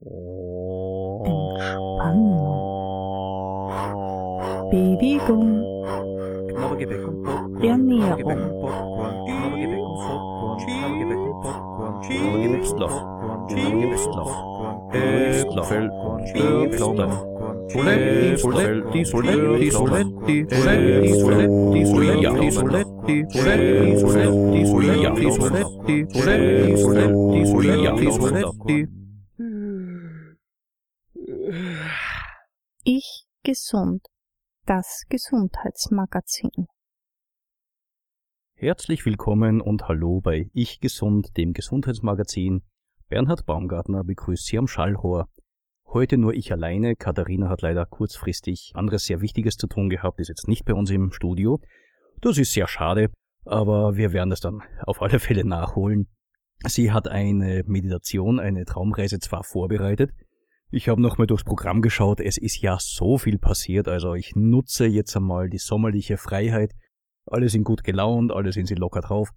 Entspannung. Bewegung. Ernährung. Soletti, Soletti, Soletti, Soletti, Soletti, Soletti, Soletti, Soletti, Soletti, Soletti, Soletti, Soletti, Soletti, Soletti, Soletti, Soletti. Ich gesund. Das Gesundheitsmagazin. Herzlich willkommen und hallo bei Ich Gesund, dem Gesundheitsmagazin. Bernhard Baumgartner begrüßt Sie am Schallrohr. Heute nur ich alleine. Katharina hat leider kurzfristig anderes sehr Wichtiges zu tun gehabt, ist jetzt nicht bei uns im Studio. Das ist sehr schade, aber wir werden das dann auf alle Fälle nachholen. Sie hat eine Meditation, eine Traumreise zwar vorbereitet. Ich habe nochmal durchs Programm geschaut, es ist ja so viel passiert, also ich nutze jetzt einmal die sommerliche Freiheit. Alle sind gut gelaunt, alle sind sie locker drauf.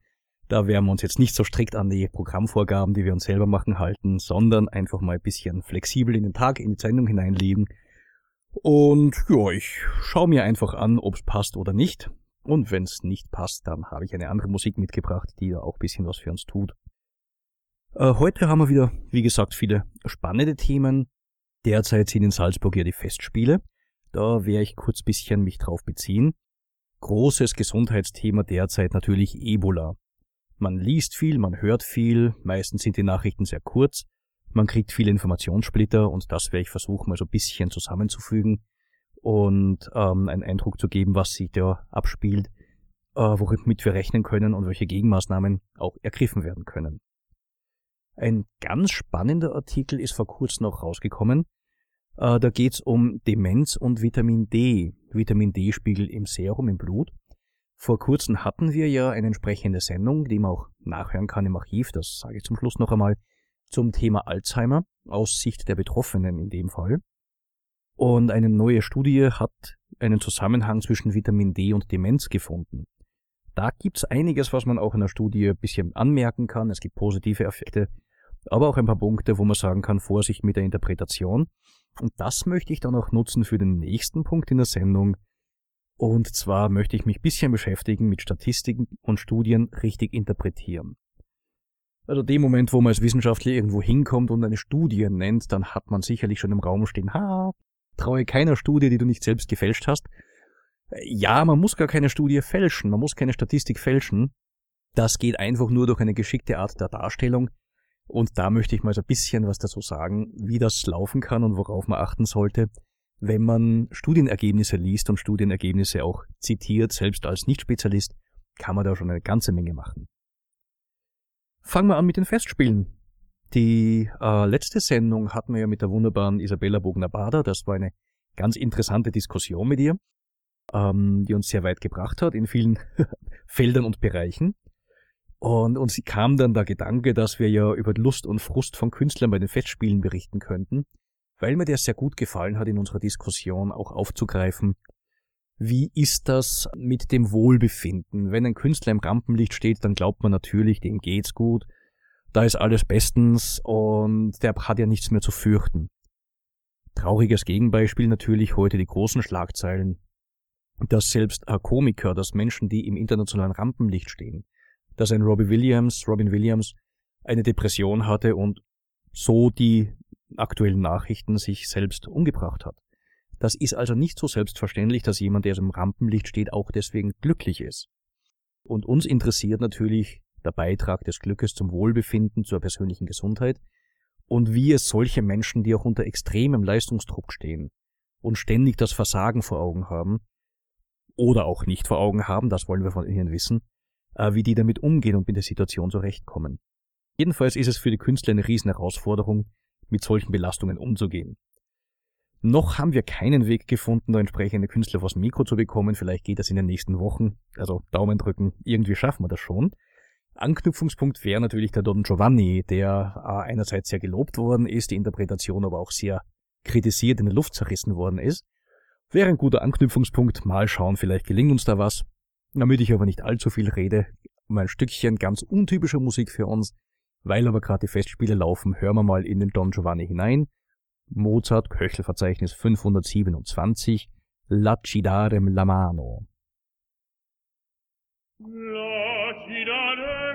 Da werden wir uns jetzt nicht so strikt an die Programmvorgaben, die wir uns selber machen, halten, sondern einfach mal ein bisschen flexibel in den Tag, in die Sendung hineinlegen. Und ja, ich schaue mir einfach an, ob es passt oder nicht. Und wenn es nicht passt, dann habe ich eine andere Musik mitgebracht, die ja auch ein bisschen was für uns tut. Äh, heute haben wir wieder, wie gesagt, viele spannende Themen. Derzeit sind in Salzburg ja die Festspiele. Da werde ich kurz bisschen mich drauf beziehen. Großes Gesundheitsthema derzeit natürlich Ebola. Man liest viel, man hört viel, meistens sind die Nachrichten sehr kurz, man kriegt viele Informationssplitter und das werde ich versuchen mal so ein bisschen zusammenzufügen und ähm, einen Eindruck zu geben, was sich da abspielt, äh, womit wir rechnen können und welche Gegenmaßnahmen auch ergriffen werden können. Ein ganz spannender Artikel ist vor kurzem noch rausgekommen. Äh, da geht es um Demenz und Vitamin D, Vitamin D-Spiegel im Serum, im Blut. Vor kurzem hatten wir ja eine entsprechende Sendung, die man auch nachhören kann im Archiv, das sage ich zum Schluss noch einmal, zum Thema Alzheimer aus Sicht der Betroffenen in dem Fall. Und eine neue Studie hat einen Zusammenhang zwischen Vitamin D und Demenz gefunden. Da gibt's einiges, was man auch in der Studie ein bisschen anmerken kann. Es gibt positive Effekte, aber auch ein paar Punkte, wo man sagen kann, Vorsicht mit der Interpretation. Und das möchte ich dann auch nutzen für den nächsten Punkt in der Sendung, und zwar möchte ich mich ein bisschen beschäftigen mit Statistiken und Studien richtig interpretieren. Also dem Moment, wo man als Wissenschaftler irgendwo hinkommt und eine Studie nennt, dann hat man sicherlich schon im Raum stehen, ha, traue keiner Studie, die du nicht selbst gefälscht hast. Ja, man muss gar keine Studie fälschen, man muss keine Statistik fälschen. Das geht einfach nur durch eine geschickte Art der Darstellung. Und da möchte ich mal so ein bisschen was dazu sagen, wie das laufen kann und worauf man achten sollte, wenn man Studienergebnisse liest und Studienergebnisse auch zitiert, selbst als Nicht-Spezialist, kann man da schon eine ganze Menge machen. Fangen wir an mit den Festspielen. Die äh, letzte Sendung hatten wir ja mit der wunderbaren Isabella Bogner-Bader. Das war eine ganz interessante Diskussion mit ihr, ähm, die uns sehr weit gebracht hat in vielen Feldern und Bereichen. Und uns kam dann der Gedanke, dass wir ja über Lust und Frust von Künstlern bei den Festspielen berichten könnten weil mir der sehr gut gefallen hat, in unserer Diskussion auch aufzugreifen. Wie ist das mit dem Wohlbefinden? Wenn ein Künstler im Rampenlicht steht, dann glaubt man natürlich, dem geht's gut, da ist alles bestens und der hat ja nichts mehr zu fürchten. Trauriges Gegenbeispiel natürlich heute die großen Schlagzeilen, dass selbst Komiker, dass Menschen, die im internationalen Rampenlicht stehen, dass ein Robbie Williams, Robin Williams, eine Depression hatte und so die aktuellen Nachrichten sich selbst umgebracht hat. Das ist also nicht so selbstverständlich, dass jemand, der im Rampenlicht steht, auch deswegen glücklich ist. Und uns interessiert natürlich der Beitrag des Glückes zum Wohlbefinden, zur persönlichen Gesundheit und wie es solche Menschen, die auch unter extremem Leistungsdruck stehen und ständig das Versagen vor Augen haben oder auch nicht vor Augen haben, das wollen wir von ihnen wissen, äh, wie die damit umgehen und mit der Situation zurechtkommen. Jedenfalls ist es für die Künstler eine riesen Herausforderung, mit solchen Belastungen umzugehen. Noch haben wir keinen Weg gefunden, da entsprechende Künstler vors Mikro zu bekommen. Vielleicht geht das in den nächsten Wochen. Also Daumen drücken, irgendwie schaffen wir das schon. Anknüpfungspunkt wäre natürlich der Don Giovanni, der äh, einerseits sehr gelobt worden ist, die Interpretation aber auch sehr kritisiert in der Luft zerrissen worden ist. Wäre ein guter Anknüpfungspunkt. Mal schauen, vielleicht gelingt uns da was. Damit ich aber nicht allzu viel rede, um ein Stückchen ganz untypischer Musik für uns Weil aber gerade die Festspiele laufen, hören wir mal in den Don Giovanni hinein. Mozart, Köchelverzeichnis 527, Lacidarem la mano. Lacidarem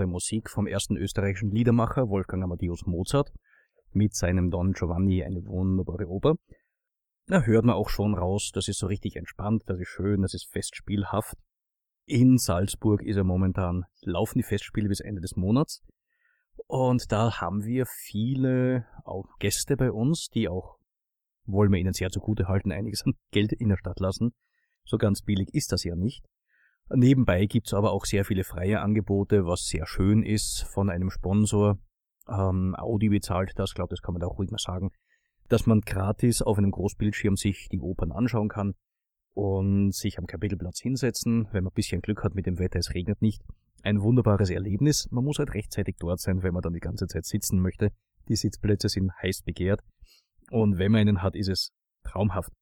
Wunderbare Musik vom ersten österreichischen Liedermacher Wolfgang Amadeus Mozart mit seinem Don Giovanni, eine wunderbare Oper. Da hört man auch schon raus, das ist so richtig entspannt, das ist schön, das ist festspielhaft. In Salzburg ist er momentan, laufen die Festspiele bis Ende des Monats. Und da haben wir viele auch Gäste bei uns, die auch, wollen wir ihnen sehr zugute halten, einiges an Geld in der Stadt lassen. So ganz billig ist das ja nicht. Nebenbei gibt's aber auch sehr viele freie Angebote, was sehr schön ist von einem Sponsor. Ähm, Audi bezahlt das, glaube das kann man da auch ruhig mal sagen, dass man gratis auf einem Großbildschirm sich die Opern anschauen kann und sich am Kapitelplatz hinsetzen, wenn man ein bisschen Glück hat mit dem Wetter, es regnet nicht. Ein wunderbares Erlebnis. Man muss halt rechtzeitig dort sein, wenn man dann die ganze Zeit sitzen möchte. Die Sitzplätze sind heiß begehrt. Und wenn man einen hat, ist es traumhaft.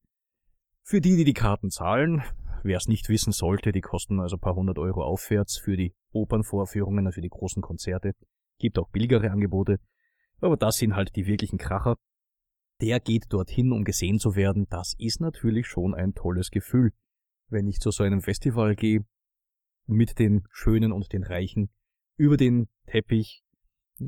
Für die, die die Karten zahlen, wer es nicht wissen sollte, die kosten also ein paar hundert Euro aufwärts für die Opernvorführungen, also für die großen Konzerte. Gibt auch billigere Angebote. Aber das sind halt die wirklichen Kracher. Der geht dorthin, um gesehen zu werden. Das ist natürlich schon ein tolles Gefühl. Wenn ich zu so einem Festival gehe, mit den Schönen und den Reichen, über den Teppich,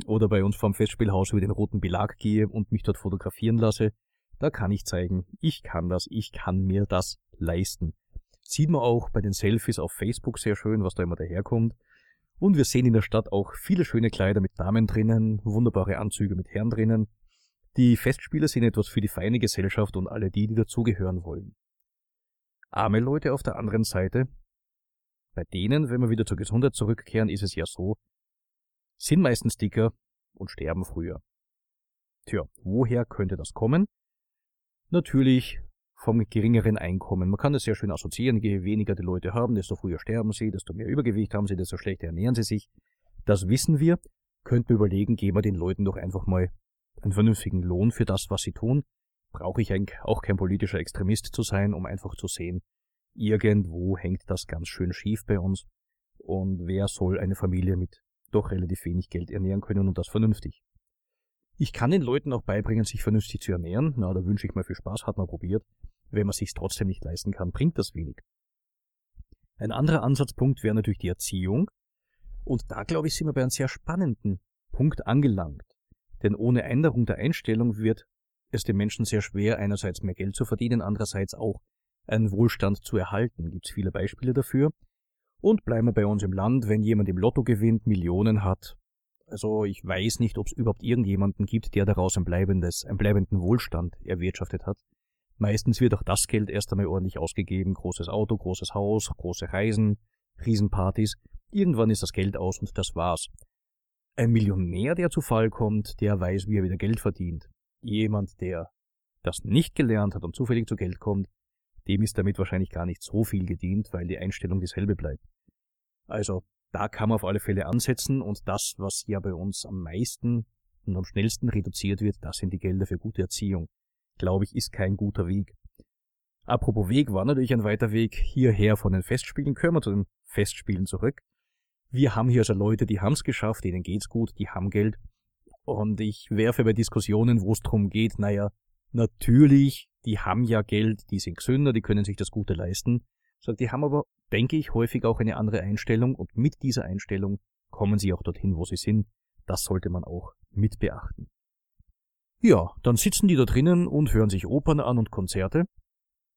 oder bei uns vorm Festspielhaus über den roten Belag gehe und mich dort fotografieren lasse, da kann ich zeigen, ich kann das, ich kann mir das leisten. Sieht man auch bei den Selfies auf Facebook sehr schön, was da immer daherkommt. Und wir sehen in der Stadt auch viele schöne Kleider mit Damen drinnen, wunderbare Anzüge mit Herren drinnen. Die Festspiele sind etwas für die feine Gesellschaft und alle die, die dazugehören wollen. Arme Leute auf der anderen Seite, bei denen, wenn wir wieder zur Gesundheit zurückkehren, ist es ja so, sind meistens dicker und sterben früher. Tja, woher könnte das kommen? Natürlich vom geringeren Einkommen. Man kann das sehr schön assoziieren, je weniger die Leute haben, desto früher sterben sie, desto mehr Übergewicht haben sie, desto schlechter ernähren sie sich. Das wissen wir. Könnten wir überlegen, geben wir den Leuten doch einfach mal einen vernünftigen Lohn für das, was sie tun. Brauche ich eigentlich auch kein politischer Extremist zu sein, um einfach zu sehen, irgendwo hängt das ganz schön schief bei uns. Und wer soll eine Familie mit doch relativ wenig Geld ernähren können und das vernünftig? Ich kann den Leuten auch beibringen, sich vernünftig zu ernähren. Na, da wünsche ich mal viel Spaß, hat man probiert. Wenn man sich's trotzdem nicht leisten kann, bringt das wenig. Ein anderer Ansatzpunkt wäre natürlich die Erziehung. Und da, glaube ich, sind wir bei einem sehr spannenden Punkt angelangt. Denn ohne Änderung der Einstellung wird es den Menschen sehr schwer, einerseits mehr Geld zu verdienen, andererseits auch einen Wohlstand zu erhalten. Gibt es viele Beispiele dafür. Und bleiben wir bei uns im Land, wenn jemand im Lotto gewinnt, Millionen hat. Also ich weiß nicht, ob es überhaupt irgendjemanden gibt, der daraus ein bleibendes, einen bleibenden Wohlstand erwirtschaftet hat. Meistens wird auch das Geld erst einmal ordentlich ausgegeben. Großes Auto, großes Haus, große Reisen, Riesenpartys. Irgendwann ist das Geld aus und das war's. Ein Millionär, der zu Fall kommt, der weiß, wie er wieder Geld verdient. Jemand, der das nicht gelernt hat und zufällig zu Geld kommt, dem ist damit wahrscheinlich gar nicht so viel gedient, weil die Einstellung dieselbe bleibt. Also, da kann man auf alle Fälle ansetzen und das, was ja bei uns am meisten und am schnellsten reduziert wird, das sind die Gelder für gute Erziehung glaube ich, ist kein guter Weg. Apropos Weg war natürlich ein weiter Weg hierher von den Festspielen. Können wir zu den Festspielen zurück. Wir haben hier also Leute, die haben's geschafft, denen geht's gut, die haben Geld. Und ich werfe bei Diskussionen, wo es drum geht, naja, natürlich, die haben ja Geld, die sind gesünder, die können sich das Gute leisten. Sagt, die haben aber, denke ich, häufig auch eine andere Einstellung und mit dieser Einstellung kommen sie auch dorthin, wo sie sind. Das sollte man auch mit beachten. Ja, dann sitzen die da drinnen und hören sich Opern an und Konzerte.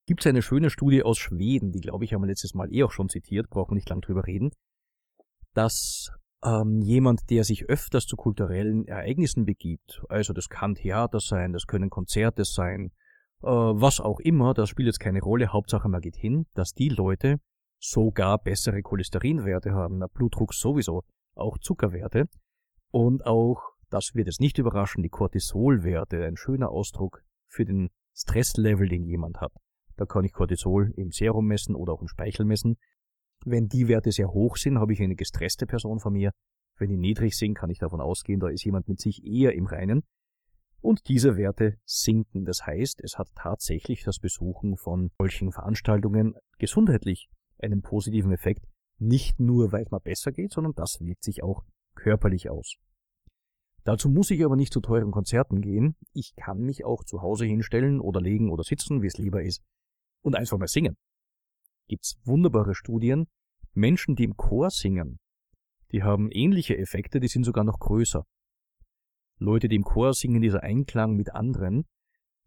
Gibt's eine schöne Studie aus Schweden, die glaube ich haben wir letztes Mal eh auch schon zitiert, brauchen wir nicht lang drüber reden, dass ähm, jemand, der sich öfters zu kulturellen Ereignissen begibt, also das kann Theater sein, das können Konzerte sein, äh, was auch immer, das spielt jetzt keine Rolle, Hauptsache man geht hin, dass die Leute sogar bessere Cholesterinwerte haben, na, Blutdruck sowieso, auch Zuckerwerte und auch das wird es nicht überraschen, die Cortisolwerte, ein schöner Ausdruck für den Stresslevel, den jemand hat. Da kann ich Cortisol im Serum messen oder auch im Speichel messen. Wenn die Werte sehr hoch sind, habe ich eine gestresste Person vor mir. Wenn die niedrig sind, kann ich davon ausgehen, da ist jemand mit sich eher im Reinen. Und diese Werte sinken. Das heißt, es hat tatsächlich das Besuchen von solchen Veranstaltungen gesundheitlich einen positiven Effekt. Nicht nur, weil es mal besser geht, sondern das wirkt sich auch körperlich aus. Dazu muss ich aber nicht zu teuren Konzerten gehen. Ich kann mich auch zu Hause hinstellen oder legen oder sitzen, wie es lieber ist, und einfach mal singen. Gibt's wunderbare Studien. Menschen, die im Chor singen, die haben ähnliche Effekte, die sind sogar noch größer. Leute, die im Chor singen, dieser Einklang mit anderen,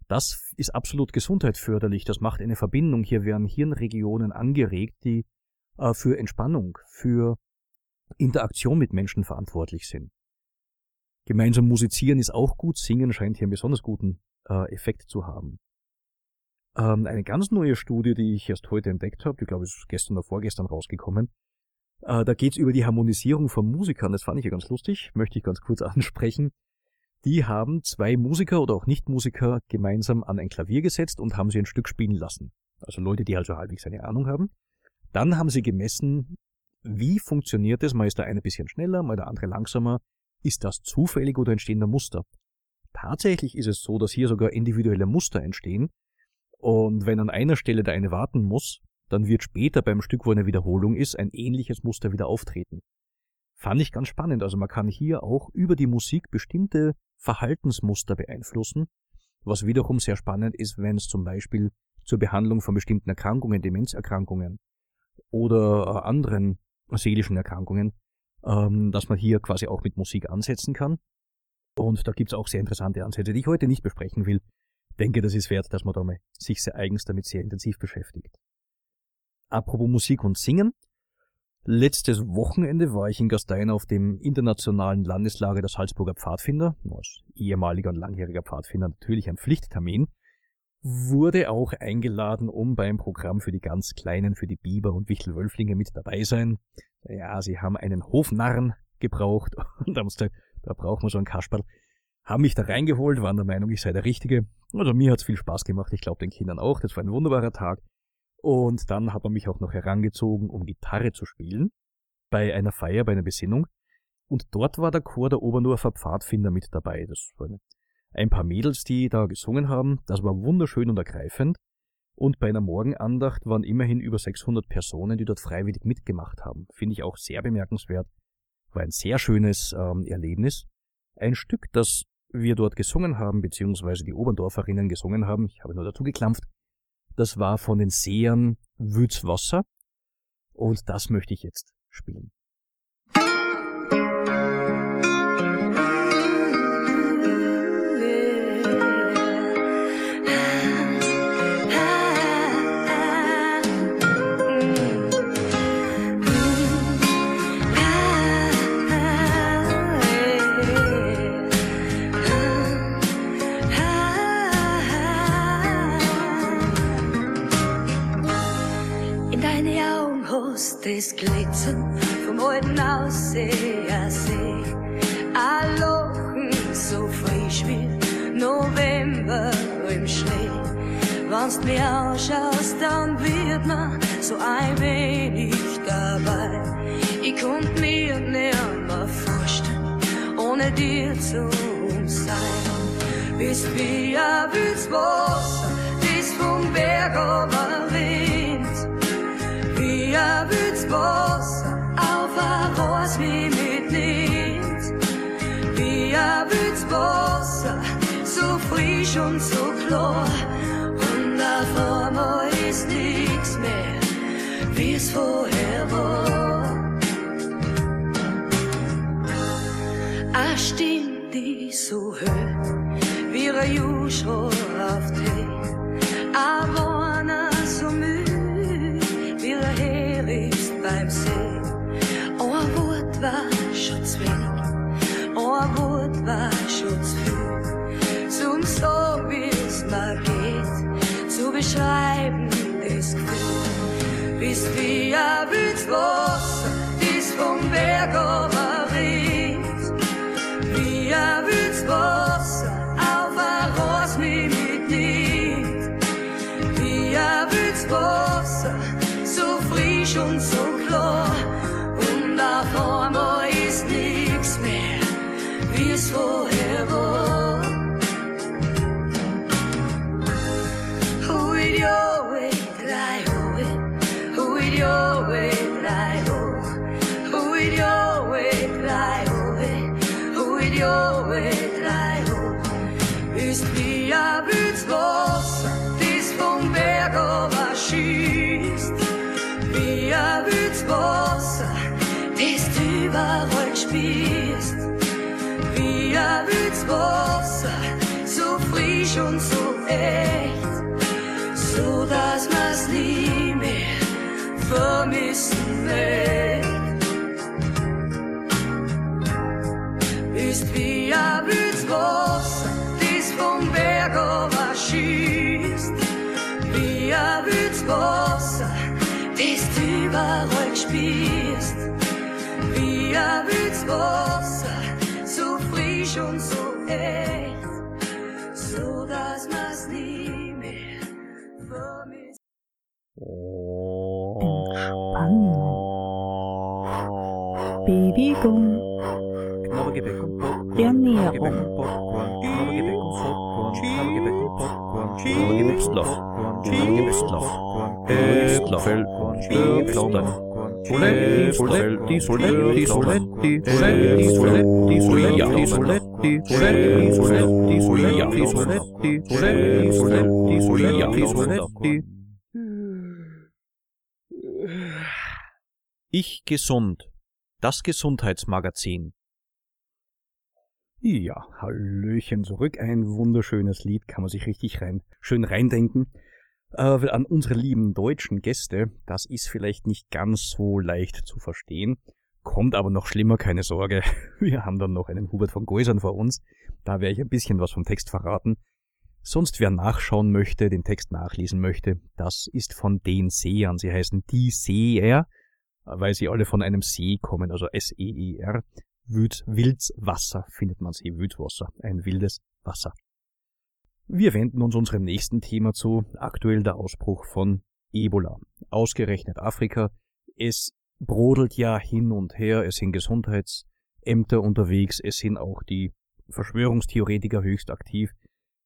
das ist absolut gesundheitsförderlich. Das macht eine Verbindung. Hier werden Hirnregionen angeregt, die äh, für Entspannung, für Interaktion mit Menschen verantwortlich sind. Gemeinsam musizieren ist auch gut, singen scheint hier einen besonders guten äh, Effekt zu haben. Ähm, eine ganz neue Studie, die ich erst heute entdeckt habe, die glaube ich ist gestern oder vorgestern rausgekommen, äh, da geht's über die Harmonisierung von Musikern, das fand ich ja ganz lustig, möchte ich ganz kurz ansprechen. Die haben zwei Musiker oder auch Nichtmusiker gemeinsam an ein Klavier gesetzt und haben sie ein Stück spielen lassen. Also Leute, die also halbwegs eine Ahnung haben. Dann haben sie gemessen, wie funktioniert es, mal ist der eine bisschen schneller, mal der andere langsamer, ist das zufällig oder entstehender Muster? Tatsächlich ist es so, dass hier sogar individuelle Muster entstehen. Und wenn an einer Stelle der eine warten muss, dann wird später beim Stück, wo eine Wiederholung ist, ein ähnliches Muster wieder auftreten. Fand ich ganz spannend. Also man kann hier auch über die Musik bestimmte Verhaltensmuster beeinflussen, was wiederum sehr spannend ist, wenn es zum Beispiel zur Behandlung von bestimmten Erkrankungen, Demenzerkrankungen oder äh, anderen seelischen Erkrankungen ähm, dass man hier quasi auch mit Musik ansetzen kann. Und da gibt's auch sehr interessante Ansätze, die ich heute nicht besprechen will. Denke, das ist wert, dass man da mal sich sehr eigens damit sehr intensiv beschäftigt. Apropos Musik und Singen. Letztes Wochenende war ich in Gastein auf dem internationalen Landeslager der Salzburger Pfadfinder. Als ehemaliger und langjähriger Pfadfinder natürlich ein Pflichttermin. Wurde auch eingeladen, um beim Programm für die ganz Kleinen, für die Biber und Wichtelwölflinge mit dabei sein. Ja, sie haben einen Hofnarren gebraucht und da, muss da, braucht man so einen Kasperl. Haben mich da reingeholt, waren der Meinung, ich sei der Richtige. Also mir hat's viel Spaß gemacht, ich glaube den Kindern auch. Das war ein wunderbarer Tag. Und dann hat man mich auch noch herangezogen, um Gitarre zu spielen. Bei einer Feier, bei einer Besinnung. Und dort war der Chor der Obernurfer Pfadfinder mit dabei. Das waren ein paar Mädels, die da gesungen haben. Das war wunderschön und ergreifend. Und bei einer Morgenandacht waren immerhin über 600 Personen, die dort freiwillig mitgemacht haben. Finde ich auch sehr bemerkenswert. War ein sehr schönes ähm, Erlebnis. Ein Stück, das wir dort gesungen haben, beziehungsweise die Oberndorferinnen gesungen haben, ich habe nur dazu geklampft, das war von den Sehern Wützwasser und das möchte ich jetzt spielen. große, so frisch und so echt, so dass man's nie mehr vermisst. Entspannen. Bewegung. Ernährung. Obstloch. Obstloch. Obstloch. Ich gesund. Das Gesundheitsmagazin. Ja, Hallöchen zurück. Ein wunderschönes Lied, kann man sich richtig rein, schön reindenken. Äh, an unsere lieben deutschen Gäste, das ist vielleicht nicht ganz so leicht zu verstehen, kommt aber noch schlimmer, keine Sorge. Wir haben dann noch einen Hubert von Geusern vor uns. Da werde ich ein bisschen was vom Text verraten. Sonst wer nachschauen möchte, den Text nachlesen möchte, das ist von den Sehern. Sie heißen die Seher, weil sie alle von einem See kommen, also S-E-E-R. Wüd, Wildswasser findet man sie, Wildwasser, ein wildes Wasser. Wir wenden uns unserem nächsten Thema zu, aktuell der Ausbruch von Ebola. Ausgerechnet Afrika. Es brodelt ja hin und her, es sind Gesundheitsämter unterwegs, es sind auch die Verschwörungstheoretiker höchst aktiv.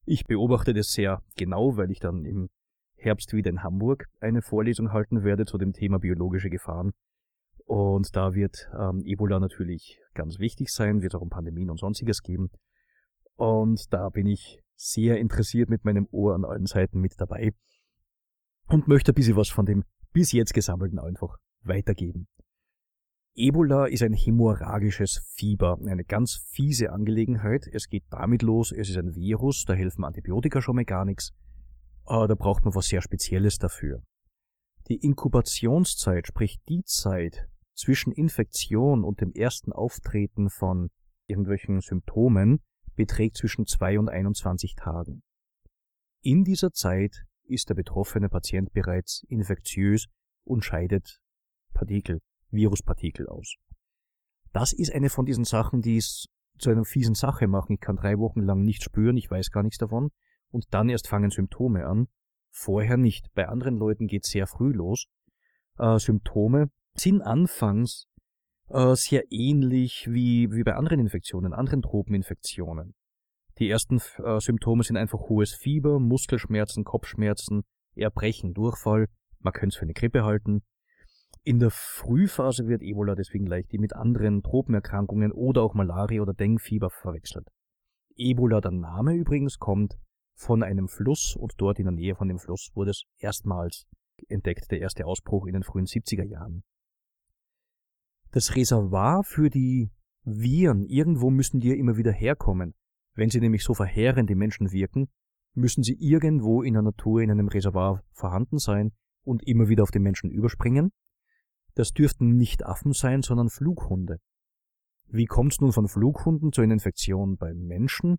Ich beobachte das sehr genau, weil ich dann im Herbst wieder in Hamburg eine Vorlesung halten werde zu dem Thema biologische Gefahren. Und da wird ähm, Ebola natürlich ganz wichtig sein, wird auch um Pandemien und sonstiges geben. Und da bin ich sehr interessiert mit meinem Ohr an allen Seiten mit dabei und möchte ein bisschen was von dem bis jetzt gesammelten einfach weitergeben. Ebola ist ein hämorrhagisches Fieber, eine ganz fiese Angelegenheit. Es geht damit los, es ist ein Virus, da helfen Antibiotika schon mal gar nichts. Aber da braucht man was sehr Spezielles dafür. Die Inkubationszeit, sprich die Zeit zwischen Infektion und dem ersten Auftreten von irgendwelchen Symptomen, beträgt zwischen zwei und 21 Tagen. In dieser Zeit ist der betroffene Patient bereits infektiös und scheidet Partikel, Viruspartikel aus. Das ist eine von diesen Sachen, die es zu einer fiesen Sache machen. Ich kann drei Wochen lang nicht spüren, ich weiß gar nichts davon, und dann erst fangen Symptome an. Vorher nicht. Bei anderen Leuten geht sehr früh los. Äh, Symptome sind anfangs äh, sehr ähnlich wie, wie bei anderen Infektionen, anderen Tropeninfektionen. Die ersten äh, Symptome sind einfach hohes Fieber, Muskelschmerzen, Kopfschmerzen, Erbrechen, Durchfall. Man könnte es für eine Grippe halten. In der Frühphase wird Ebola deswegen leicht mit anderen Tropenerkrankungen oder auch Malaria oder Dengue-Fieber verwechselt. Ebola, der Name übrigens, kommt von einem Fluss und dort in der Nähe von dem Fluss wurde es erstmals entdeckt, der erste Ausbruch in den frühen 70er Jahren. Das Reservoir für die Viren, irgendwo müssen die ja immer wieder herkommen. Wenn sie nämlich so verheerend im Menschen wirken, müssen sie irgendwo in der Natur in einem Reservoir vorhanden sein und immer wieder auf den Menschen überspringen das dürften nicht Affen sein, sondern Flughunde. Wie kommt es nun von Flughunden zu einer Infektion beim Menschen?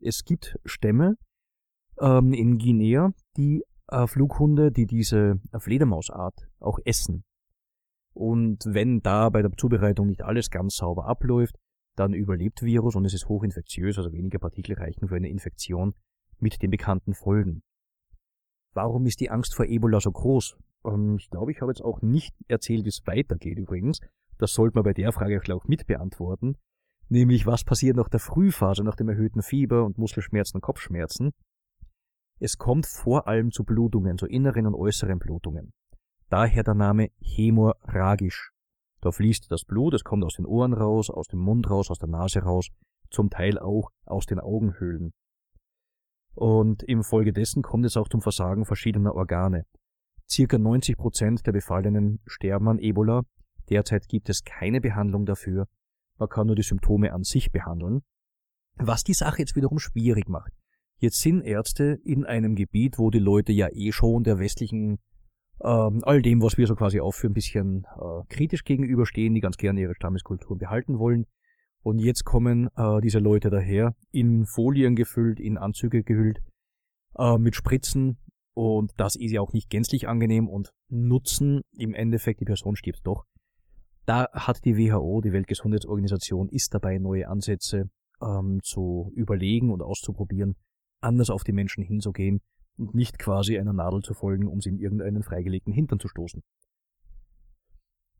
Es gibt Stämme ähm, in Guinea, die äh, Flughunde, die diese Fledermausart auch essen. Und wenn da bei der Zubereitung nicht alles ganz sauber abläuft, dann überlebt Virus und es ist hochinfektiös, also weniger Partikel reichen für eine Infektion mit den bekannten Folgen. Warum ist die Angst vor Ebola so groß? Ähm, ich glaube, ich habe jetzt auch nicht erzählt, wie es weitergeht übrigens. Das sollte man bei der Frage auch mit beantworten. Nämlich, was passiert nach der Frühphase, nach dem erhöhten Fieber und Muskelschmerzen und Kopfschmerzen? Es kommt vor allem zu Blutungen, zu inneren und äußeren Blutungen. Daher der Name hämorrhagisch. Da fließt das Blut, es kommt aus den Ohren raus, aus dem Mund raus, aus der Nase raus, zum Teil auch aus den Augenhöhlen. Und im Folge dessen kommt es auch zum Versagen verschiedener Organe. Circa 90 Prozent der Befallenen sterben an Ebola. Derzeit gibt es keine Behandlung dafür. Man kann nur die Symptome an sich behandeln. Was die Sache jetzt wiederum schwierig macht. Jetzt sind Ärzte in einem Gebiet, wo die Leute ja eh schon der westlichen, ähm, all dem, was wir so quasi aufführen, ein bisschen äh, kritisch gegenüberstehen, die ganz gerne ihre Stammeskultur behalten wollen. Und jetzt kommen äh, diese Leute daher, in Folien gefüllt, in Anzüge gehüllt, äh, mit Spritzen. Und das ist ja auch nicht gänzlich angenehm und nutzen im Endeffekt, die Person stirbt doch. Da hat die WHO, die Weltgesundheitsorganisation, ist dabei, neue Ansätze ähm, zu überlegen und auszuprobieren, anders auf die Menschen hinzugehen und nicht quasi einer Nadel zu folgen, um sie in irgendeinen freigelegten Hintern zu stoßen.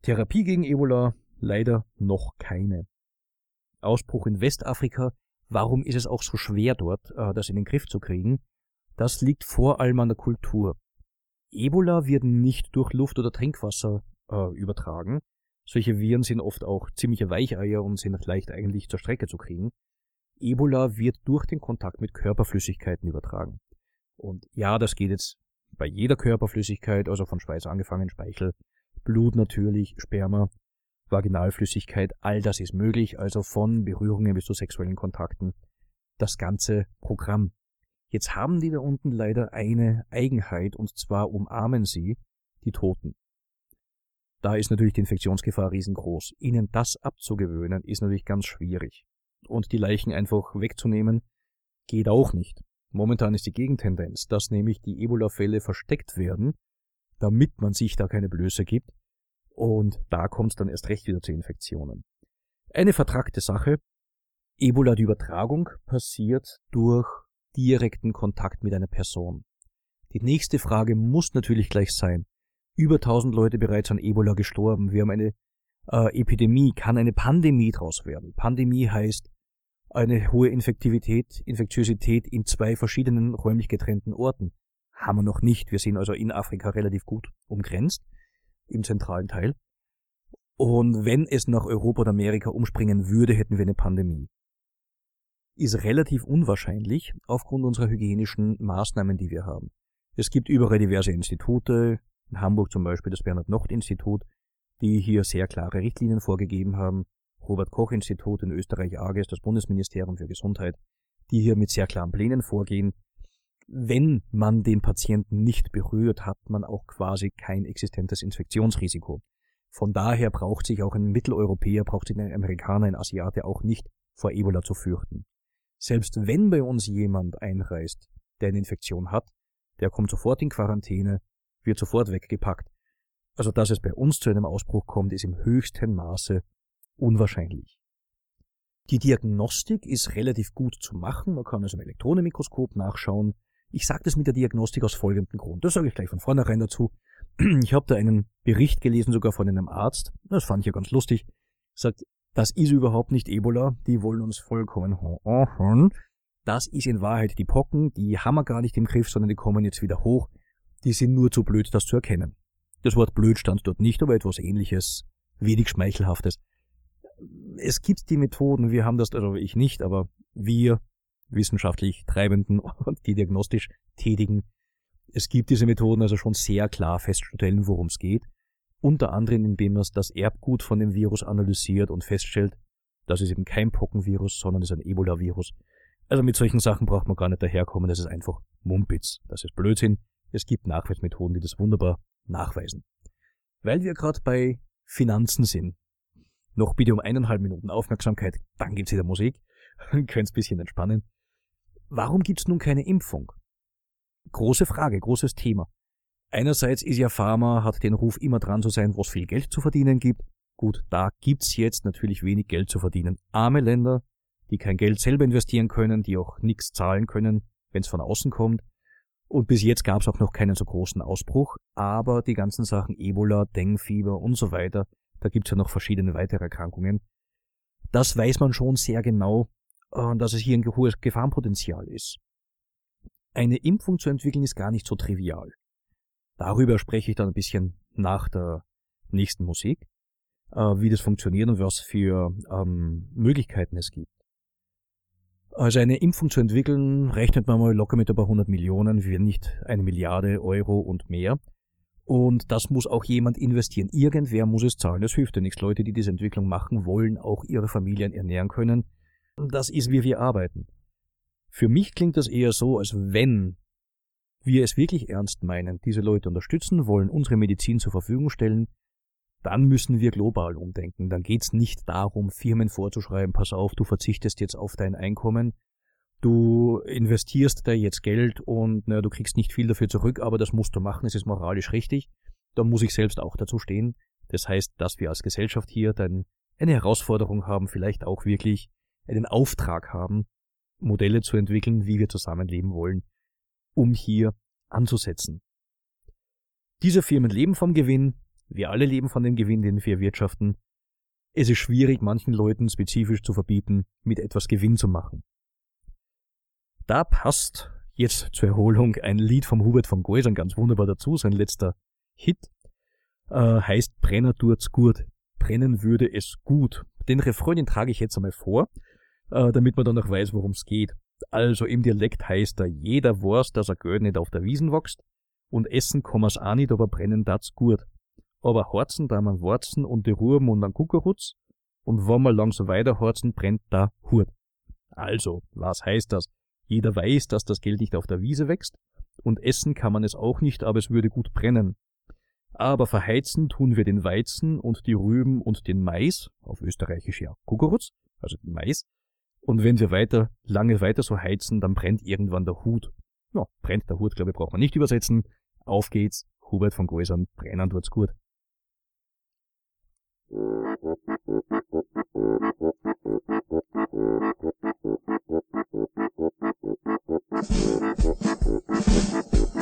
Therapie gegen Ebola leider noch keine. Ausbruch in Westafrika. Warum ist es auch so schwer dort, äh, das in den Griff zu kriegen? Das liegt vor allem an der Kultur. Ebola wird nicht durch Luft oder Trinkwasser äh, übertragen. Solche Viren sind oft auch ziemliche Weicheier und sind leicht eigentlich zur Strecke zu kriegen. Ebola wird durch den Kontakt mit Körperflüssigkeiten übertragen. Und ja, das geht jetzt bei jeder Körperflüssigkeit, also von Schweiß angefangen, Speichel, Blut natürlich, Sperma, Vaginalflüssigkeit, all das ist möglich, also von Berührungen bis zu sexuellen Kontakten, das ganze Programm. Jetzt haben die da unten leider eine Eigenheit, und zwar umarmen sie die Toten. Da ist natürlich die Infektionsgefahr riesengroß. Ihnen das abzugewöhnen, ist natürlich ganz schwierig. Und die Leichen einfach wegzunehmen, geht auch nicht. Momentan ist die Gegentendenz, dass nämlich die Ebola-Fälle versteckt werden, damit man sich da keine Blöße gibt. Und da kommt es dann erst recht wieder zu Infektionen. Eine vertragte Sache. Ebola, die Übertragung passiert durch direkten Kontakt mit einer Person. Die nächste Frage muss natürlich gleich sein. Über 1000 Leute bereits an Ebola gestorben. Wir haben eine äh, Epidemie, kann eine Pandemie draus werden. Pandemie heißt eine hohe Infektivität, Infektiosität in zwei verschiedenen räumlich getrennten Orten. Haben wir noch nicht. Wir sind also in Afrika relativ gut umgrenzt, im zentralen Teil. Und wenn es nach Europa oder Amerika umspringen würde, hätten wir eine Pandemie. Ist relativ unwahrscheinlich aufgrund unserer hygienischen Maßnahmen, die wir haben. Es gibt überall diverse Institute, in Hamburg zum Beispiel das Bernhard-Nocht-Institut, die hier sehr klare Richtlinien vorgegeben haben. Robert-Koch-Institut in Österreich AGES, das Bundesministerium für Gesundheit, die hier mit sehr klaren Plänen vorgehen. Wenn man den Patienten nicht berührt, hat man auch quasi kein existentes Infektionsrisiko. Von daher braucht sich auch ein Mitteleuropäer, braucht sich ein Amerikaner, ein Asiate auch nicht vor Ebola zu fürchten. Selbst wenn bei uns jemand einreist, der eine Infektion hat, der kommt sofort in Quarantäne, wird sofort weggepackt. Also dass es bei uns zu einem Ausbruch kommt, ist im höchsten Maße unwahrscheinlich. Die Diagnostik ist relativ gut zu machen. Man kann also im Elektronenmikroskop nachschauen. Ich sage das mit der Diagnostik aus folgendem Grund. Das sage ich gleich von vornherein dazu. Ich habe da einen Bericht gelesen, sogar von einem Arzt. Das fand ich ja ganz lustig. Sagt, das ist überhaupt nicht Ebola. Die wollen uns vollkommen Das ist in Wahrheit die Pocken. Die haben wir gar nicht im Griff, sondern die kommen jetzt wieder hoch. Die sind nur zu blöd, das zu erkennen. Das Wort blöd stand dort nicht, aber etwas ähnliches, wenig schmeichelhaftes es gibt die Methoden, wir haben das, also ich nicht, aber wir wissenschaftlich Treibenden und die diagnostisch Tätigen, es gibt diese Methoden also schon sehr klar feststellen, worum es geht. Unter anderem, indem man das Erbgut von dem Virus analysiert und feststellt, das ist eben kein Pockenvirus, sondern ist ein Ebola-Virus. Also mit solchen Sachen braucht man gar nicht daherkommen, das ist einfach Mumpitz. Das ist Blödsinn. Es gibt Nachweismethoden, die das wunderbar nachweisen. Weil wir gerade bei Finanzen sind, noch bitte um eineinhalb Minuten Aufmerksamkeit, dann gibt's wieder Musik. Könnt's bisschen entspannen. Warum gibt's nun keine Impfung? Große Frage, großes Thema. Einerseits ist ja Pharma, hat den Ruf immer dran zu sein, wo es viel Geld zu verdienen gibt. Gut, da gibt's jetzt natürlich wenig Geld zu verdienen. Arme Länder, die kein Geld selber investieren können, die auch nichts zahlen können, wenn's von außen kommt. Und bis jetzt gab's auch noch keinen so großen Ausbruch, aber die ganzen Sachen Ebola, Dengue-Fieber und so weiter, da gibt's ja noch verschiedene weitere Erkrankungen. Das weiß man schon sehr genau, äh, dass es hier ein hohes Gefahrenpotenzial ist. Eine Impfung zu entwickeln ist gar nicht so trivial. Darüber spreche ich dann ein bisschen nach der nächsten Musik, äh, wie das funktioniert und was für ähm, Möglichkeiten es gibt. Also eine Impfung zu entwickeln, rechnet man mal locker mit ein paar hundert Millionen, wenn nicht eine Milliarde Euro und mehr. Und das muss auch jemand investieren. Irgendwer muss es zahlen. Das hilft ja nichts. Leute, die diese Entwicklung machen, wollen auch ihre Familien ernähren können. Das ist, wie wir arbeiten. Für mich klingt das eher so, als wenn wir es wirklich ernst meinen, diese Leute unterstützen wollen, unsere Medizin zur Verfügung stellen, dann müssen wir global umdenken. Dann geht's nicht darum, Firmen vorzuschreiben, pass auf, du verzichtest jetzt auf dein Einkommen, du investierst da jetzt Geld und na, du kriegst nicht viel dafür zurück, aber das musst du machen, es ist moralisch richtig. Da muss ich selbst auch dazu stehen. Das heißt, dass wir als Gesellschaft hier dann eine Herausforderung haben, vielleicht auch wirklich einen Auftrag haben, Modelle zu entwickeln, wie wir zusammenleben wollen, um hier anzusetzen. Diese Firmen leben vom Gewinn, wir alle leben von dem Gewinn, den wir erwirtschaften. Es ist schwierig, manchen Leuten spezifisch zu verbieten, mit etwas Gewinn zu machen. Da passt jetzt zur Erholung ein Lied von Hubert von Geusern ganz wunderbar dazu, sein letzter Hit. Äh, heißt Brenner tut's gut. Brennen würde es gut. Den Refrain, den trage ich jetzt einmal vor, äh, damit man dann noch weiß, worum es geht. Also im Dialekt heißt er, jeder weiß, dass er Geld nicht auf der Wiesen wächst und essen kann man's auch nicht, aber brennen tut's gut. Aber horzen da man Warzen und die Ruben und dann Kuckerhutz und wenn man langsam weiterhorzen, brennt da Hurt. Also, was heißt das? Jeder weiß, dass das Geld nicht auf der Wiese wächst und essen kann man es auch nicht, aber es würde gut brennen. Aber verheizen tun wir den Weizen und die Rüben und den Mais, auf österreichisch ja Kukuruz, also den Mais. Und wenn wir weiter, lange weiter so heizen, dann brennt irgendwann der Hut. Ja, brennt der Hut, glaube ich, braucht man nicht übersetzen. Auf geht's, Hubert von Gäusern, brennen tut's gut. Thank you.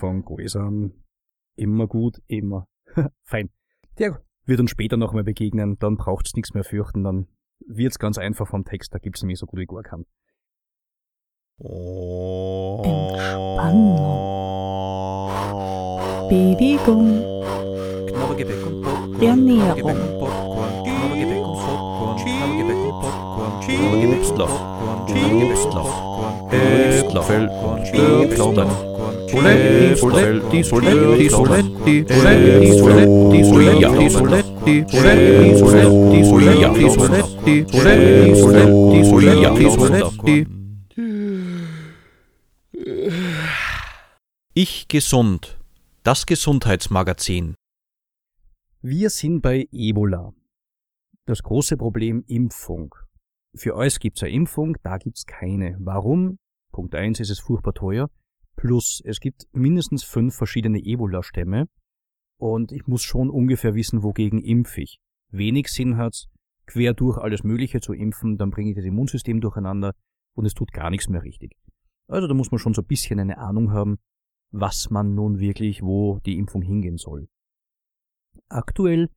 von Gäusern. Immer gut, immer. Fein. Der wird uns später nochmal begegnen, dann braucht es nichts mehr fürchten, dann wird es ganz einfach vom Text, da gibt es nämlich so gut wie gar keinen. Entspannung. Bewegung. Ernährung. Obstloch, Obstloch, Ich gesund, das Gesundheitsmagazin. Wir sind bei Ebola. Das große Problem Impfung für euch gibt es eine Impfung, da gibt es keine. Warum? Punkt 1 ist es furchtbar teuer. Plus, es gibt mindestens fünf verschiedene Ebola-Stämme und ich muss schon ungefähr wissen, wogegen impfe ich. Wenig Sinn hat's, quer durch alles Mögliche zu impfen, dann bringe ich das Immunsystem durcheinander und es tut gar nichts mehr richtig. Also da muss man schon so ein bisschen eine Ahnung haben, was man nun wirklich, wo die Impfung hingehen soll. Aktuell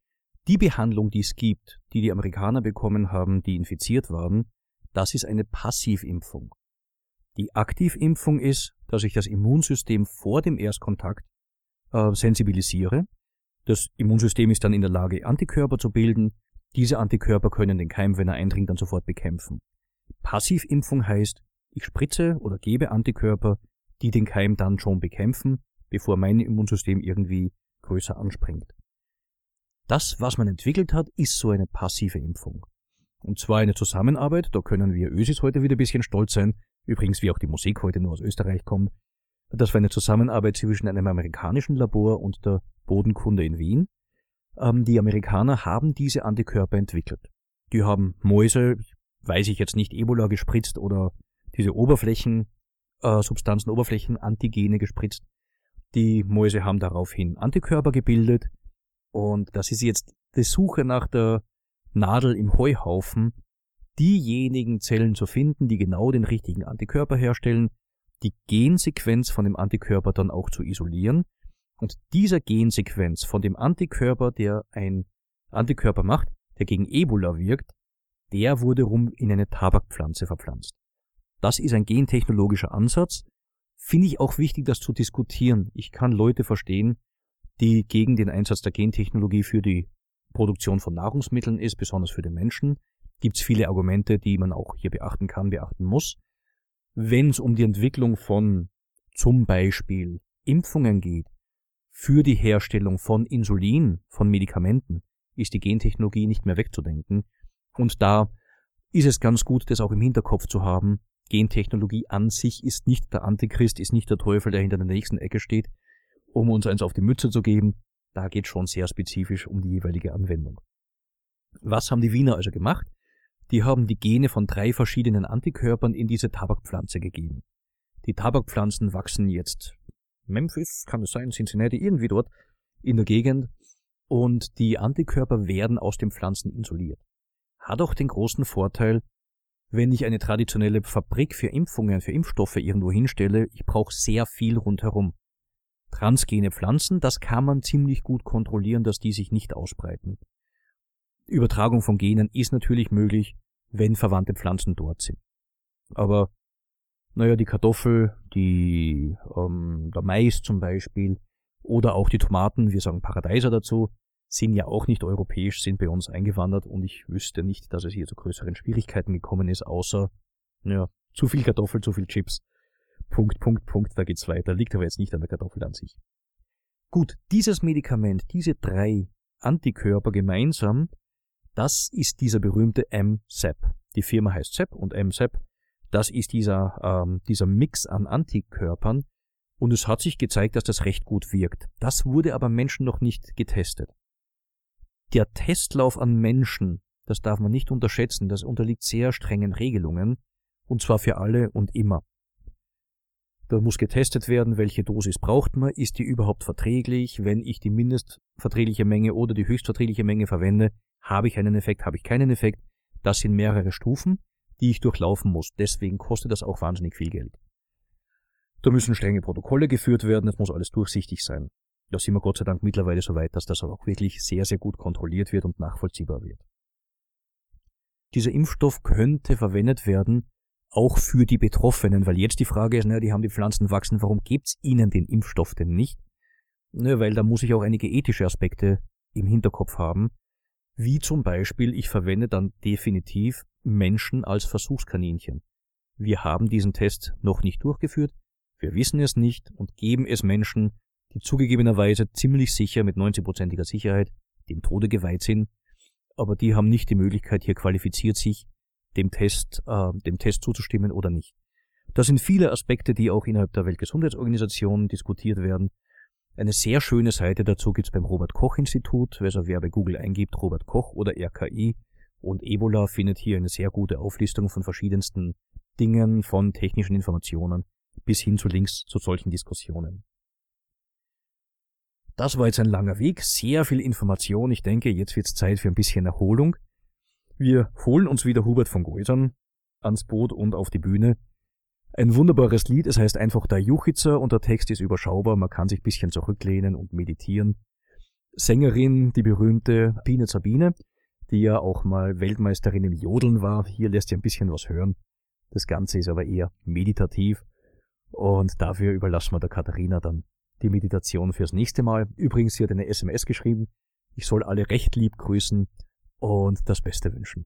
die Behandlung, die es gibt, die die Amerikaner bekommen haben, die infiziert waren, das ist eine Passivimpfung. Die Aktivimpfung ist, dass ich das Immunsystem vor dem Erstkontakt äh, sensibilisiere. Das Immunsystem ist dann in der Lage, Antikörper zu bilden. Diese Antikörper können den Keim, wenn er eindringt, dann sofort bekämpfen. Passivimpfung heißt, ich spritze oder gebe Antikörper, die den Keim dann schon bekämpfen, bevor mein Immunsystem irgendwie größer anspringt. Das, was man entwickelt hat, ist so eine passive Impfung. Und zwar eine Zusammenarbeit, da können wir Ösis heute wieder ein bisschen stolz sein, übrigens wie auch die Musik heute nur aus Österreich kommt. Das war eine Zusammenarbeit zwischen einem amerikanischen Labor und der Bodenkunde in Wien. Ähm, die Amerikaner haben diese Antikörper entwickelt. Die haben Mäuse, weiß ich jetzt nicht, Ebola gespritzt oder diese Oberflächen, äh, Substanzen, Oberflächen, Antigene gespritzt. Die Mäuse haben daraufhin Antikörper gebildet und das ist jetzt die Suche nach der Nadel im Heuhaufen, diejenigen Zellen zu finden, die genau den richtigen Antikörper herstellen, die Gensequenz von dem Antikörper dann auch zu isolieren und dieser Gensequenz von dem Antikörper, der ein Antikörper macht, der gegen Ebola wirkt, der wurde rum in eine Tabakpflanze verpflanzt. Das ist ein gentechnologischer Ansatz. Finde ich auch wichtig, das zu diskutieren. Ich kann Leute verstehen, die gegen den Einsatz der Gentechnologie für die Produktion von Nahrungsmitteln ist, besonders für den Menschen. Gibt es viele Argumente, die man auch hier beachten kann, beachten muss. Wenn es um die Entwicklung von zum Beispiel Impfungen geht, für die Herstellung von Insulin, von Medikamenten, ist die Gentechnologie nicht mehr wegzudenken. Und da ist es ganz gut, das auch im Hinterkopf zu haben. Gentechnologie an sich ist nicht der Antichrist, ist nicht der Teufel, der hinter der nächsten Ecke steht, um uns eins auf die Mütze zu geben. Da geht schon sehr spezifisch um die jeweilige Anwendung. Was haben die Wiener also gemacht? Die haben die Gene von drei verschiedenen Antikörpern in diese Tabakpflanze gegeben. Die Tabakpflanzen wachsen jetzt Memphis, kann es sein, Cincinnati, irgendwie dort in der Gegend und die Antikörper werden aus den Pflanzen isoliert. Hat auch den großen Vorteil, wenn ich eine traditionelle Fabrik für Impfungen, für Impfstoffe irgendwo hinstelle, ich brauche sehr viel rundherum. Transgene Pflanzen, das kann man ziemlich gut kontrollieren, dass die sich nicht ausbreiten. Übertragung von Genen ist natürlich möglich, wenn verwandte Pflanzen dort sind. Aber, naja, die Kartoffel, die, ähm, der Mais zum Beispiel, oder auch die Tomaten, wir sagen Paradeiser dazu, sind ja auch nicht europäisch, sind bei uns eingewandert und ich wüsste nicht, dass es hier zu größeren Schwierigkeiten gekommen ist, außer, ja, zu viel Kartoffel, zu viel Chips. Punkt, Punkt, Punkt, da geht's weiter. Liegt aber jetzt nicht an der Kartoffel an sich. Gut, dieses Medikament, diese drei Antikörper gemeinsam, das ist dieser berühmte MSEP. Die Firma heißt SEP und MSEP. Das ist dieser, ähm, dieser Mix an Antikörpern. Und es hat sich gezeigt, dass das recht gut wirkt. Das wurde aber Menschen noch nicht getestet. Der Testlauf an Menschen, das darf man nicht unterschätzen, das unterliegt sehr strengen Regelungen. Und zwar für alle und immer. Da muss getestet werden, welche Dosis braucht man, ist die überhaupt verträglich, wenn ich die mindestverträgliche Menge oder die höchstverträgliche Menge verwende, habe ich einen Effekt, habe ich keinen Effekt. Das sind mehrere Stufen, die ich durchlaufen muss. Deswegen kostet das auch wahnsinnig viel Geld. Da müssen strenge Protokolle geführt werden, es muss alles durchsichtig sein. Da sind wir Gott sei Dank mittlerweile so weit, dass das auch wirklich sehr, sehr gut kontrolliert wird und nachvollziehbar wird. Dieser Impfstoff könnte verwendet werden, auch für die Betroffenen, weil jetzt die Frage ist, naja, die haben die Pflanzen wachsen, warum gibt's ihnen den Impfstoff denn nicht? Naja, weil da muss ich auch einige ethische Aspekte im Hinterkopf haben, wie zum Beispiel, ich verwende dann definitiv Menschen als Versuchskaninchen. Wir haben diesen Test noch nicht durchgeführt, wir wissen es nicht und geben es Menschen, die zugegebenerweise ziemlich sicher mit 90%iger Sicherheit dem Tode geweiht sind, aber die haben nicht die Möglichkeit, hier qualifiziert sich dem Test, äh, dem Test zuzustimmen oder nicht. Das sind viele Aspekte, die auch innerhalb der Weltgesundheitsorganisation diskutiert werden. Eine sehr schöne Seite dazu gibt's beim Robert Koch Institut. Also wer bei Google eingibt, Robert Koch oder RKI und Ebola findet hier eine sehr gute Auflistung von verschiedensten Dingen, von technischen Informationen bis hin zu Links zu solchen Diskussionen. Das war jetzt ein langer Weg, sehr viel Information. Ich denke, jetzt wird's Zeit für ein bisschen Erholung. Wir holen uns wieder Hubert von Geusern ans Boot und auf die Bühne. Ein wunderbares Lied, es heißt einfach der Juchitzer und der Text ist überschaubar, man kann sich ein bisschen zurücklehnen und meditieren. Sängerin, die berühmte Biene Sabine, die ja auch mal Weltmeisterin im Jodeln war. Hier lässt sie ein bisschen was hören. Das Ganze ist aber eher meditativ und dafür überlassen wir der Katharina dann die Meditation fürs nächste Mal. Übrigens, sie hat eine SMS geschrieben. Ich soll alle recht lieb grüßen und das Beste wünschen.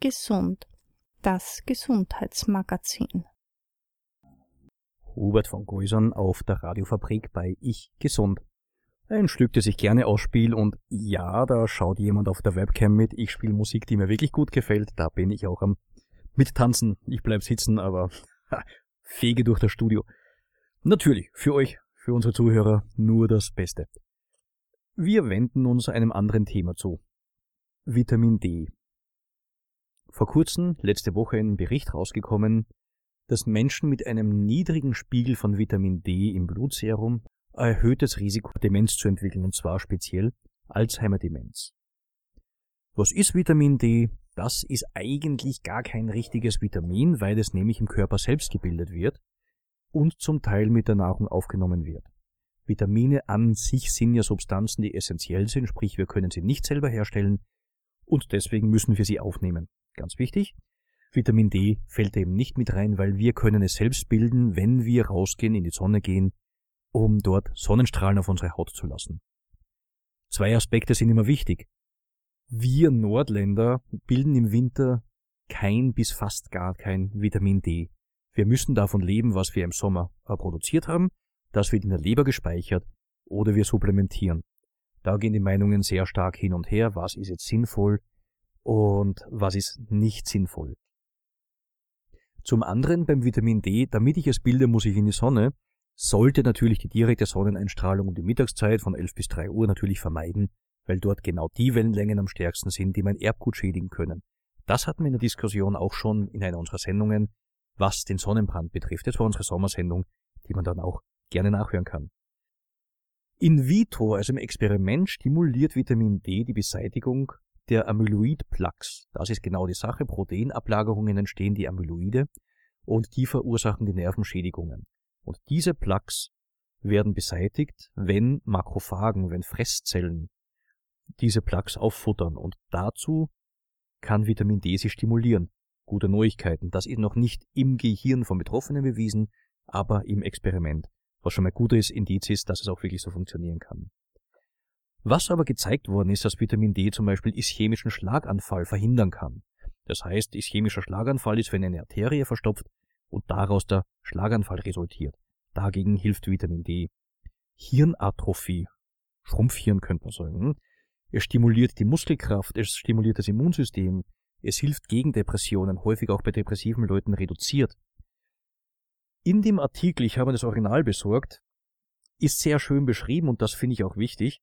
Gesund. Das Gesundheitsmagazin. Hubert von Geusern auf der Radiofabrik bei Ich Gesund. Ein Stück, das ich gerne ausspiele und ja, da schaut jemand auf der Webcam mit. Ich spiele Musik, die mir wirklich gut gefällt. Da bin ich auch am Mittanzen. Ich bleib sitzen, aber ha, fege durch das Studio. Natürlich, für euch, für unsere Zuhörer, nur das Beste. Wir wenden uns einem anderen Thema zu. Vitamin D. Vor kurzem, letzte Woche, ein Bericht rausgekommen, dass Menschen mit einem niedrigen Spiegel von Vitamin D im Blutserum erhöhtes Risiko, Demenz zu entwickeln, und zwar speziell Alzheimer-Demenz. Was ist Vitamin D? Das ist eigentlich gar kein richtiges Vitamin, weil es nämlich im Körper selbst gebildet wird und zum Teil mit der Nahrung aufgenommen wird. Vitamine an sich sind ja Substanzen, die essentiell sind, sprich wir können sie nicht selber herstellen und deswegen müssen wir sie aufnehmen. Ganz wichtig, Vitamin D fällt eben nicht mit rein, weil wir können es selbst bilden, wenn wir rausgehen, in die Sonne gehen, um dort Sonnenstrahlen auf unsere Haut zu lassen. Zwei Aspekte sind immer wichtig. Wir Nordländer bilden im Winter kein bis fast gar kein Vitamin D. Wir müssen davon leben, was wir im Sommer produziert haben, das wird in der Leber gespeichert oder wir supplementieren. Da gehen die Meinungen sehr stark hin und her, was ist jetzt sinnvoll und was ist nicht sinnvoll. Zum anderen beim Vitamin D, damit ich es bilde, muss ich in die Sonne, sollte natürlich die direkte Sonneneinstrahlung um die Mittagszeit von 11 bis 3 Uhr natürlich vermeiden, weil dort genau die Wellenlängen am stärksten sind, die mein Erbgut schädigen können. Das hatten wir in der Diskussion auch schon in einer unserer Sendungen, was den Sonnenbrand betrifft. Das war unsere Sommersendung, die man dann auch gerne nachhören kann. In vitro, also im Experiment, stimuliert Vitamin D die Beseitigung der Amyloid-Plaques. Das ist genau die Sache. Proteinablagerungen entstehen die Amyloide und die verursachen die Nervenschädigungen. Und diese Plaques werden beseitigt, wenn Makrophagen, wenn Fresszellen diese Plaques auffuttern und dazu kann Vitamin D sie stimulieren. Gute Neuigkeiten. Das ist noch nicht im Gehirn von Betroffenen bewiesen, aber im Experiment. Was schon mal gutes Indiz ist, dass es auch wirklich so funktionieren kann. Was aber gezeigt worden ist, dass Vitamin D zum Beispiel ischämischen Schlaganfall verhindern kann. Das heißt, ischämischer Schlaganfall ist, wenn eine Arterie verstopft und daraus der Schlaganfall resultiert. Dagegen hilft Vitamin D. Hirnatrophie, Schrumpfhirn könnte man sagen. Es stimuliert die Muskelkraft, es stimuliert das Immunsystem, es hilft gegen Depressionen, häufig auch bei depressiven Leuten reduziert. In dem Artikel, ich habe das Original besorgt, ist sehr schön beschrieben und das finde ich auch wichtig,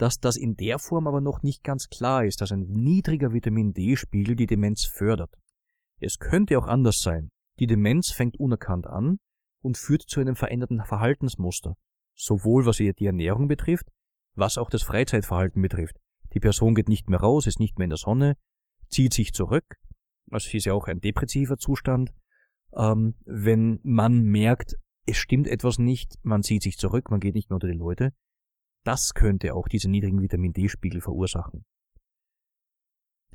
dass das in der Form aber noch nicht ganz klar ist, dass ein niedriger Vitamin D-Spiegel die Demenz fördert. Es könnte auch anders sein. Die Demenz fängt unerkannt an und führt zu einem veränderten Verhaltensmuster, sowohl was die Ernährung betrifft, was auch das Freizeitverhalten betrifft. Die Person geht nicht mehr raus, ist nicht mehr in der Sonne, zieht sich zurück, also ist ja auch ein depressiver Zustand. Ähm, wenn man merkt, es stimmt etwas nicht, man zieht sich zurück, man geht nicht mehr unter die Leute, das könnte auch diese niedrigen Vitamin D-Spiegel verursachen.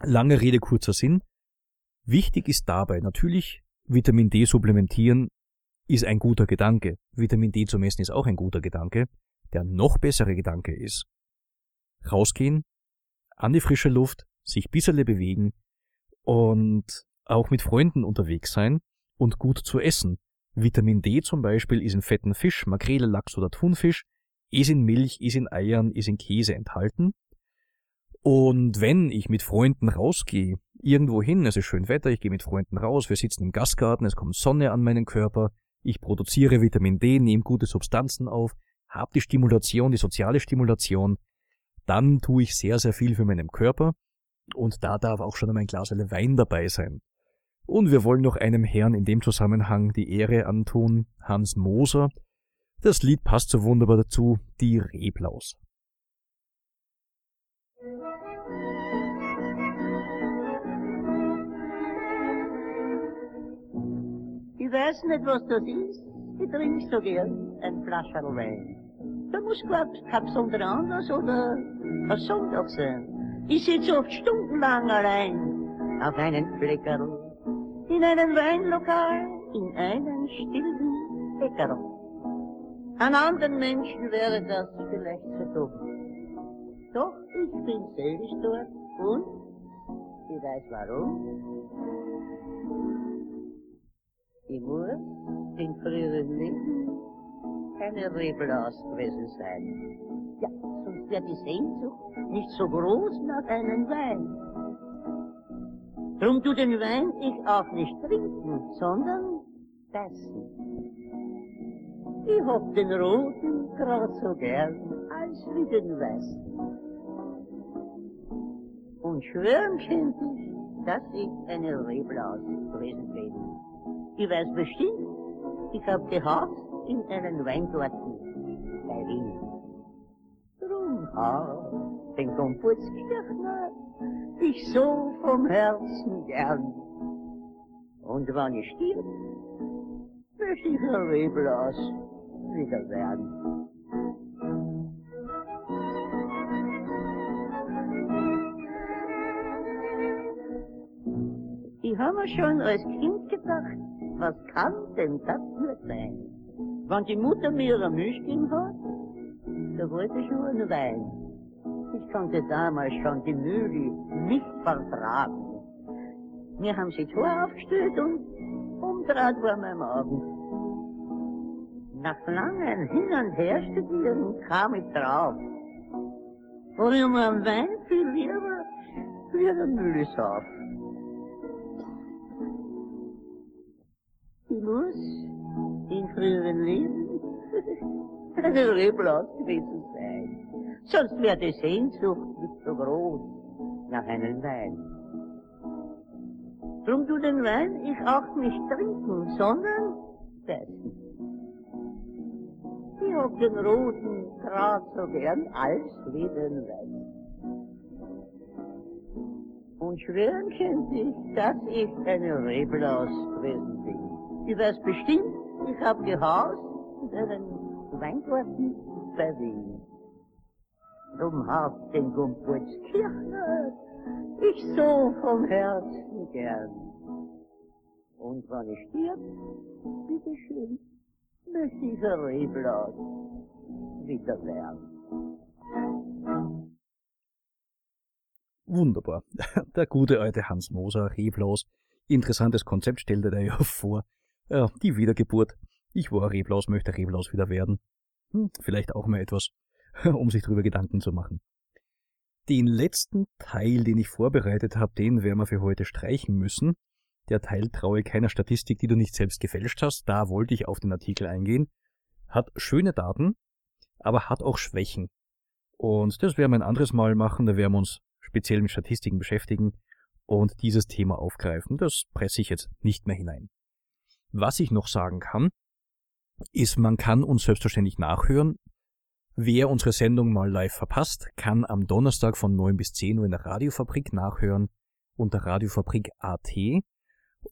Lange Rede, kurzer Sinn. Wichtig ist dabei natürlich, Vitamin D supplementieren ist ein guter Gedanke. Vitamin D zu messen ist auch ein guter Gedanke. Der noch bessere Gedanke ist, rausgehen, an die frische Luft, sich bissele bewegen und auch mit Freunden unterwegs sein und gut zu essen. Vitamin D zum Beispiel ist in fetten Fisch, Makrele, Lachs oder Thunfisch ist in Milch, ist in Eiern, ist in Käse enthalten. Und wenn ich mit Freunden rausgehe, irgendwo hin, es ist schön Wetter, ich gehe mit Freunden raus, wir sitzen im Gastgarten, es kommt Sonne an meinen Körper, ich produziere Vitamin D, nehme gute Substanzen auf, habe die Stimulation, die soziale Stimulation, dann tue ich sehr, sehr viel für meinen Körper und da darf auch schon einmal ein Glas Wein dabei sein. Und wir wollen noch einem Herrn in dem Zusammenhang die Ehre antun, Hans Moser, das Lied passt so wunderbar dazu, die Reblaus. Ich weiß nicht, was das ist. Ich trinke so gern ein Flascherl Wein. Da muss glaub kein besonderer Anlass oder ein Sonntag sein. Ich sitze oft stundenlang allein auf einem Fleckerl, in einem Weinlokal, in einem stillen Bäckerl. An anderen Menschen wäre das vielleicht zu dumm. Doch ich bin selig dort und Ich weiß warum. Ich muss in früheren Leben keine Reblaus gewesen sein. Ja, sonst wäre die Sehnsucht nicht so groß nach einem Wein. Drum tu den Wein ich auch nicht trinken, sondern beißen. Ich hab den roten grad so gern als wie den weißen. Und schwören könnt ich, dass ich eine Reblaus gewesen bin. Ich weiß bestimmt, ich hab gehabt in einem Weingarten bei Wien. Drum hab den Komputzkirchner ich so vom Herzen gern. Und wann ich stirb, möchte ich ein Reblaus wieder werden. Ich habe schon als Kind gedacht, was kann denn das nur sein? Wenn die Mutter mir eine Milch gegeben hat, da wollte ich nur einen Wein. Ich konnte damals schon die Mühle nicht vertragen. Mir haben sie Tor aufgestellt und umdraht war mein Magen. Nach langem Hin und Her studieren kam ich drauf. Wo ich mir einen Wein viel lieber wie eine Mühle sauf. Ich muss in früheren Leben eine Reblaus gewesen sein. Sonst wäre die Sehnsucht nicht so groß nach einem Wein. Drum tu den Wein ich auch nicht trinken, sondern beißen. Hab den roten grad so gern als wie den Wein. Und schwören könnt ich, dass ich eine Reblaus gewesen bin. Ich weiß bestimmt, ich hab gehaust in einem Weingarten bei Wien. Drum hab den Gumputzkirchner ich so vom Herzen gern. Und wenn ich stirb, bitteschön, möchte ich ein Reblaus wieder werden. Wunderbar. Der gute alte Hans Moser, Reblaus. Interessantes Konzept stellte er ja vor. Ja, die Wiedergeburt. Ich war Reblaus, möchte Reblaus wieder werden. Hm, vielleicht auch mal etwas, um sich drüber Gedanken zu machen. Den letzten Teil, den ich vorbereitet habe, den werden wir für heute streichen müssen. Der Teil traue keiner Statistik, die du nicht selbst gefälscht hast. Da wollte ich auf den Artikel eingehen. Hat schöne Daten, aber hat auch Schwächen. Und das werden wir ein anderes Mal machen. Da werden wir uns speziell mit Statistiken beschäftigen und dieses Thema aufgreifen. Das presse ich jetzt nicht mehr hinein. Was ich noch sagen kann, ist, man kann uns selbstverständlich nachhören. Wer unsere Sendung mal live verpasst, kann am Donnerstag von 9 bis 10 Uhr in der Radiofabrik nachhören unter Radiofabrik AT.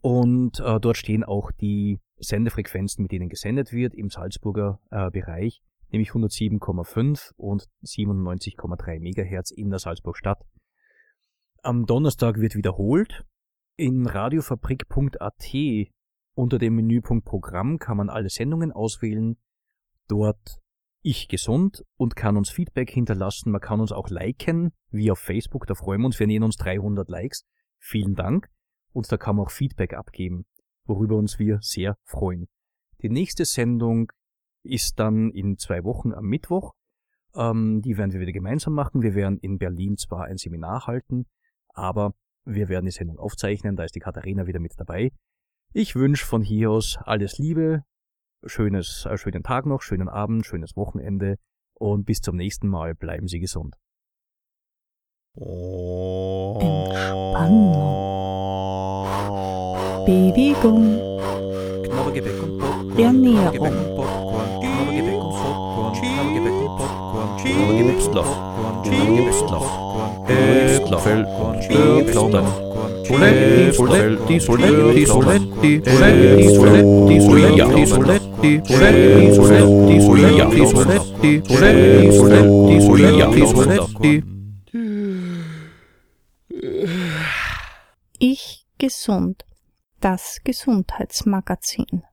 Und äh, dort stehen auch die Sendefrequenzen, mit denen gesendet wird im Salzburger äh, Bereich, nämlich 107,5 und 97,3 Megahertz in der Salzburgstadt. Am Donnerstag wird wiederholt. In radiofabrik.at unter dem Menüpunkt Programm kann man alle Sendungen auswählen. Dort ich gesund und kann uns Feedback hinterlassen. Man kann uns auch liken, wie auf Facebook. Da freuen wir uns. Wir nähern uns 300 Likes. Vielen Dank. Und da kann man auch Feedback abgeben, worüber uns wir sehr freuen. Die nächste Sendung ist dann in zwei Wochen am Mittwoch. Ähm, die werden wir wieder gemeinsam machen. Wir werden in Berlin zwar ein Seminar halten, aber wir werden die Sendung aufzeichnen. Da ist die Katharina wieder mit dabei. Ich wünsche von hier aus alles Liebe, schönes, äh, schönen Tag noch, schönen Abend, schönes Wochenende und bis zum nächsten Mal. Bleiben Sie gesund. Entspannung. Bewegung, Ernährung, Ich gesund. Das Gesundheitsmagazin.